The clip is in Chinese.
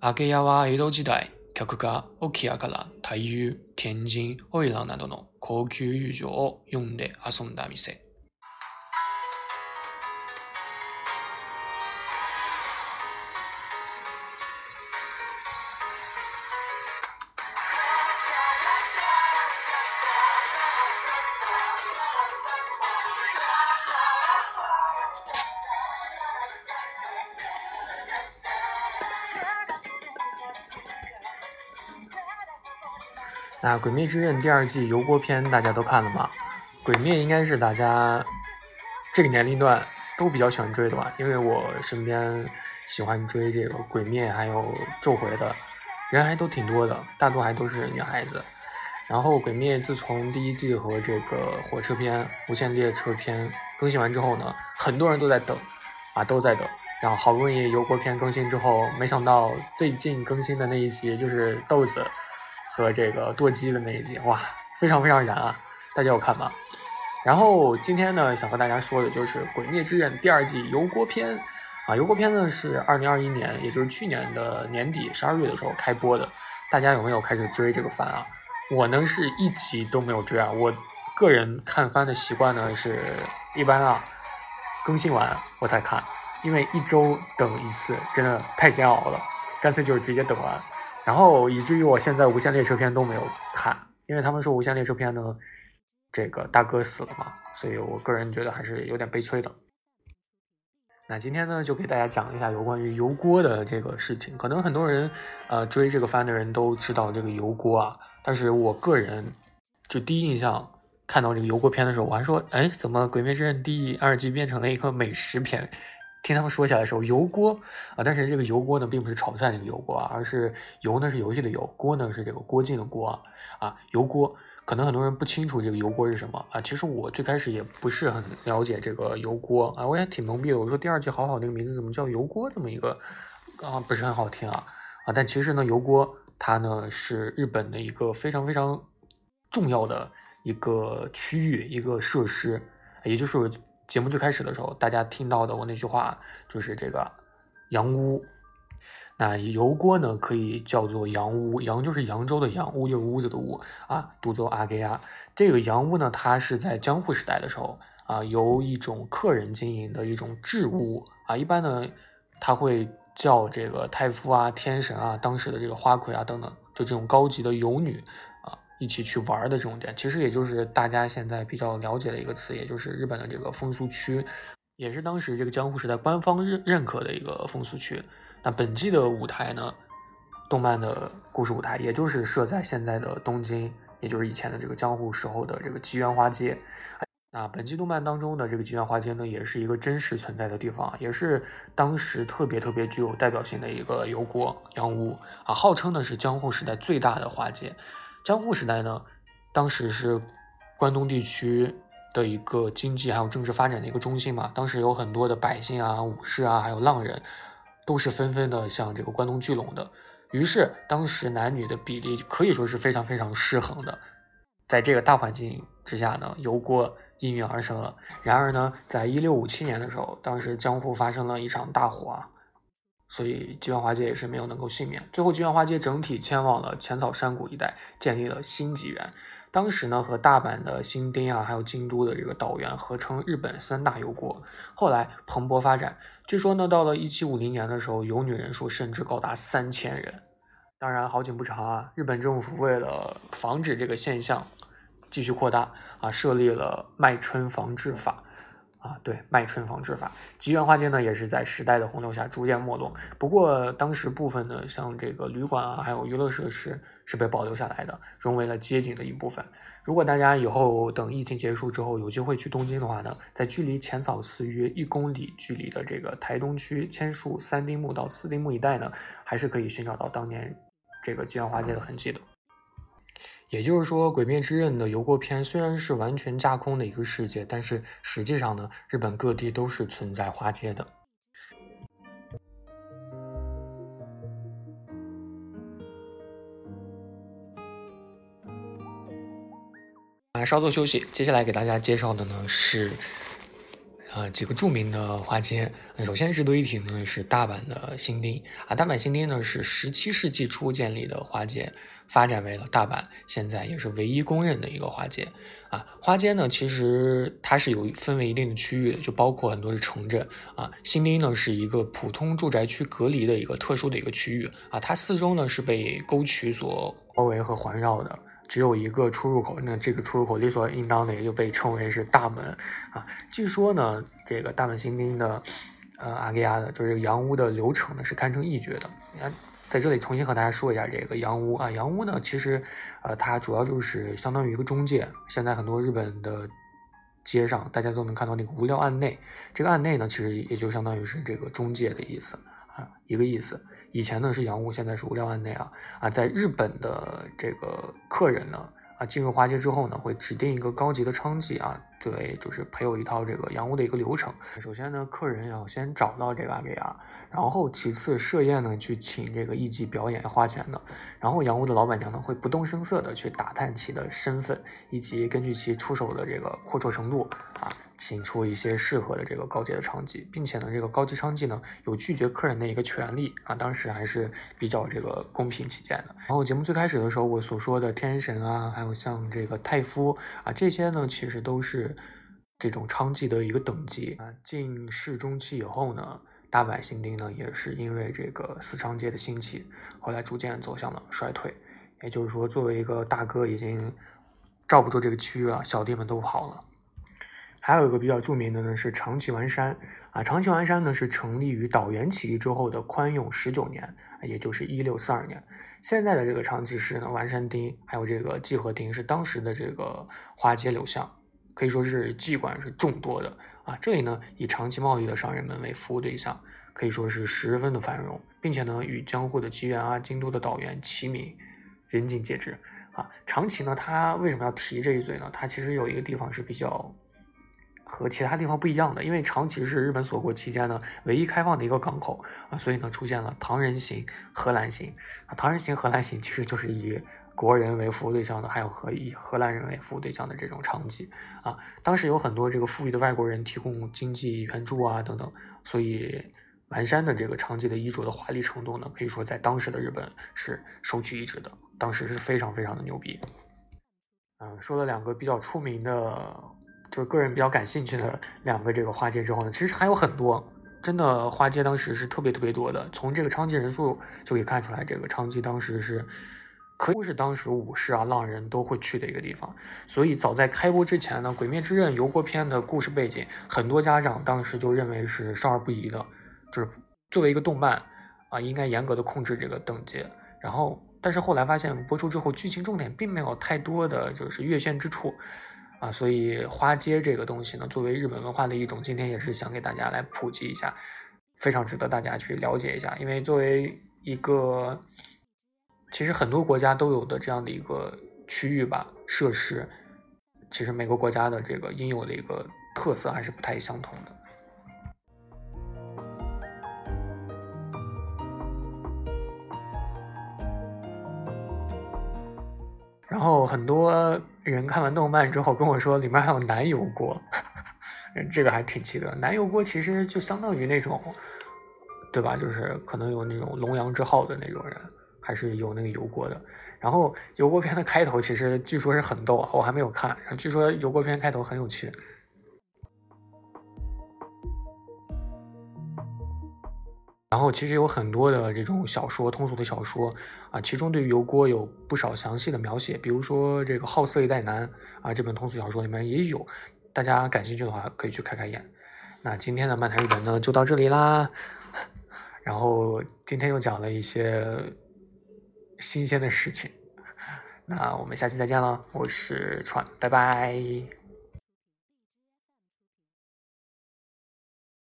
揚げ屋は江戸時代、客が沖屋から太遊、天神、オイラなどの高級友情を読んで遊んだ店。那《鬼灭之刃》第二季油锅篇大家都看了吗？《鬼灭》应该是大家这个年龄段都比较喜欢追的吧，因为我身边喜欢追这个《鬼灭》还有《咒回》的人还都挺多的，大多还都是女孩子。然后《鬼灭》自从第一季和这个火车篇、无限列车篇更新完之后呢，很多人都在等啊，都在等。然后好不容易油锅篇更新之后，没想到最近更新的那一集就是豆子。和这个舵机的那一集，哇，非常非常燃啊！大家有看吗？然后今天呢，想和大家说的就是《鬼灭之刃》第二季油锅篇啊。油锅篇呢是二零二一年，也就是去年的年底十二月的时候开播的。大家有没有开始追这个番啊？我呢是一集都没有追啊。我个人看番的习惯呢是一般啊，更新完我才看，因为一周等一次真的太煎熬了，干脆就是直接等完。然后以至于我现在无限列车篇都没有看，因为他们说无限列车篇呢，这个大哥死了嘛，所以我个人觉得还是有点悲催的。那今天呢，就给大家讲一下有关于油锅的这个事情。可能很多人呃追这个番的人都知道这个油锅啊，但是我个人就第一印象看到这个油锅篇的时候，我还说，哎，怎么《鬼灭之刃》第二季变成了一个美食片？听他们说起来的时候，油锅啊，但是这个油锅呢，并不是炒菜那个油锅啊，而是油呢是游戏的油，锅呢是这个锅进的锅啊，啊，油锅。可能很多人不清楚这个油锅是什么啊，其实我最开始也不是很了解这个油锅啊，我也挺懵逼的。我说第二季好好那个名字怎么叫油锅这么一个啊，不是很好听啊啊，但其实呢，油锅它呢是日本的一个非常非常重要的一个区域一个设施，也就是。节目最开始的时候，大家听到的我那句话就是这个“洋屋”。那油锅呢，可以叫做洋屋，洋就是扬州的洋，屋就是屋子的屋啊。独奏阿给亚这个洋屋呢，它是在江户时代的时候啊，由一种客人经营的一种置屋啊。一般呢，他会叫这个太夫啊、天神啊、当时的这个花魁啊等等，就这种高级的游女。一起去玩的这种店，其实也就是大家现在比较了解的一个词，也就是日本的这个风俗区，也是当时这个江户时代官方认认可的一个风俗区。那本季的舞台呢，动漫的故事舞台，也就是设在现在的东京，也就是以前的这个江户时候的这个吉原花街。那本季动漫当中的这个吉原花街呢，也是一个真实存在的地方，也是当时特别特别具有代表性的一个油锅洋屋啊，号称呢是江户时代最大的花街。江户时代呢，当时是关东地区的一个经济还有政治发展的一个中心嘛。当时有很多的百姓啊、武士啊，还有浪人，都是纷纷的向这个关东聚拢的。于是，当时男女的比例可以说是非常非常失衡的。在这个大环境之下呢，油锅应运而生了。然而呢，在一六五七年的时候，当时江户发生了一场大火啊。所以吉原花街也是没有能够幸免。最后，吉原花街整体迁往了浅草山谷一带，建立了新吉原。当时呢，和大阪的新町啊，还有京都的这个岛原合称日本三大油国。后来蓬勃发展，据说呢，到了一七五零年的时候，游女人数甚至高达三千人。当然，好景不长啊，日本政府为了防止这个现象继续扩大啊，设立了卖春防治法。啊，对，卖春防治法，吉原花街呢也是在时代的洪流下逐渐没落。不过当时部分的像这个旅馆啊，还有娱乐设施是被保留下来的，融为了街景的一部分。如果大家以后等疫情结束之后有机会去东京的话呢，在距离浅草寺约一公里距离的这个台东区千树三丁目到四丁目一带呢，还是可以寻找到当年这个吉原花街的痕迹的。也就是说，《鬼灭之刃》的油锅篇虽然是完全架空的一个世界，但是实际上呢，日本各地都是存在花街的。啊，稍作休息，接下来给大家介绍的呢是，啊几个著名的花街。首先值得一提呢是大阪的新町啊，大阪新町呢是十七世纪初建立的花街，发展为了大阪现在也是唯一公认的一个花街啊。花街呢其实它是有分为一定的区域的，就包括很多的城镇啊。新町呢是一个普通住宅区隔离的一个特殊的一个区域啊，它四周呢是被沟渠所包围和环绕的。只有一个出入口，那这个出入口理所应当的也就被称为是大门啊。据说呢，这个大阪新町的，呃，阿给亚的，就是洋屋的流程呢是堪称一绝的。你看，在这里重新和大家说一下这个洋屋啊，洋屋呢其实，呃，它主要就是相当于一个中介。现在很多日本的街上，大家都能看到那个无料案内，这个案内呢其实也就相当于是这个中介的意思啊，一个意思。以前呢是洋务，现在是无料案内啊啊，在日本的这个客人呢啊进入花街之后呢，会指定一个高级的娼妓啊，作为就是陪有一套这个洋务的一个流程。首先呢，客人要先找到这个阿给亚，然后其次设宴呢去请这个艺妓表演花钱的，然后洋务的老板娘呢会不动声色的去打探其的身份，以及根据其出手的这个阔绰程度啊。请出一些适合的这个高阶的娼妓，并且呢，这个高级娼妓呢有拒绝客人的一个权利啊。当时还是比较这个公平起见的。然后节目最开始的时候，我所说的天神啊，还有像这个太夫啊，这些呢其实都是这种娼妓的一个等级啊。进世中期以后呢，大阪新町呢也是因为这个私娼街的兴起，后来逐渐走向了衰退。也就是说，作为一个大哥，已经罩不住这个区域了，小弟们都跑了。还有一个比较著名的呢是长崎丸山啊，长崎丸山呢是成立于岛原起义之后的宽永十九年，也就是一六四二年。现在的这个长崎市呢，丸山町还有这个纪和町是当时的这个花街柳巷，可以说是妓馆是众多的啊。这里呢以长期贸易的商人们为服务对象，可以说是十分的繁荣，并且呢与江户的吉原啊、京都的岛原齐名，人尽皆知啊。长崎呢，它为什么要提这一嘴呢？它其实有一个地方是比较。和其他地方不一样的，因为长崎是日本锁国期间呢唯一开放的一个港口啊，所以呢出现了唐人行、荷兰行啊。唐人行、荷兰行其实就是以国人为服务对象的，还有和以荷兰人为服务对象的这种娼妓啊。当时有很多这个富裕的外国人提供经济援助啊等等，所以丸山的这个娼妓的衣着的华丽程度呢，可以说在当时的日本是首屈一指的，当时是非常非常的牛逼。嗯，说了两个比较出名的。就是个人比较感兴趣的两个这个花街之后呢，其实还有很多，真的花街当时是特别特别多的。从这个娼妓人数就可以看出来，这个娼妓当时是可以是当时武士啊、浪人都会去的一个地方。所以早在开播之前呢，《鬼灭之刃》油锅篇的故事背景，很多家长当时就认为是少儿不宜的，就是作为一个动漫啊，应该严格的控制这个等级。然后，但是后来发现播出之后，剧情重点并没有太多的就是越线之处。啊，所以花街这个东西呢，作为日本文化的一种，今天也是想给大家来普及一下，非常值得大家去了解一下。因为作为一个，其实很多国家都有的这样的一个区域吧，设施，其实每个国家的这个应有的一个特色还是不太相同的。然后很多人看完动漫之后跟我说，里面还有男油锅，这个还挺奇特。男油锅其实就相当于那种，对吧？就是可能有那种龙阳之好的那种人，还是有那个油锅的。然后油锅片的开头其实据说是很逗啊，我还没有看。据说油锅片开头很有趣。然后其实有很多的这种小说，通俗的小说啊，其中对于油锅有不少详细的描写，比如说这个《好色一代男》啊，这本通俗小说里面也有，大家感兴趣的话可以去开开眼。那今天的漫谈日本呢就到这里啦，然后今天又讲了一些新鲜的事情，那我们下期再见了，我是川，拜拜。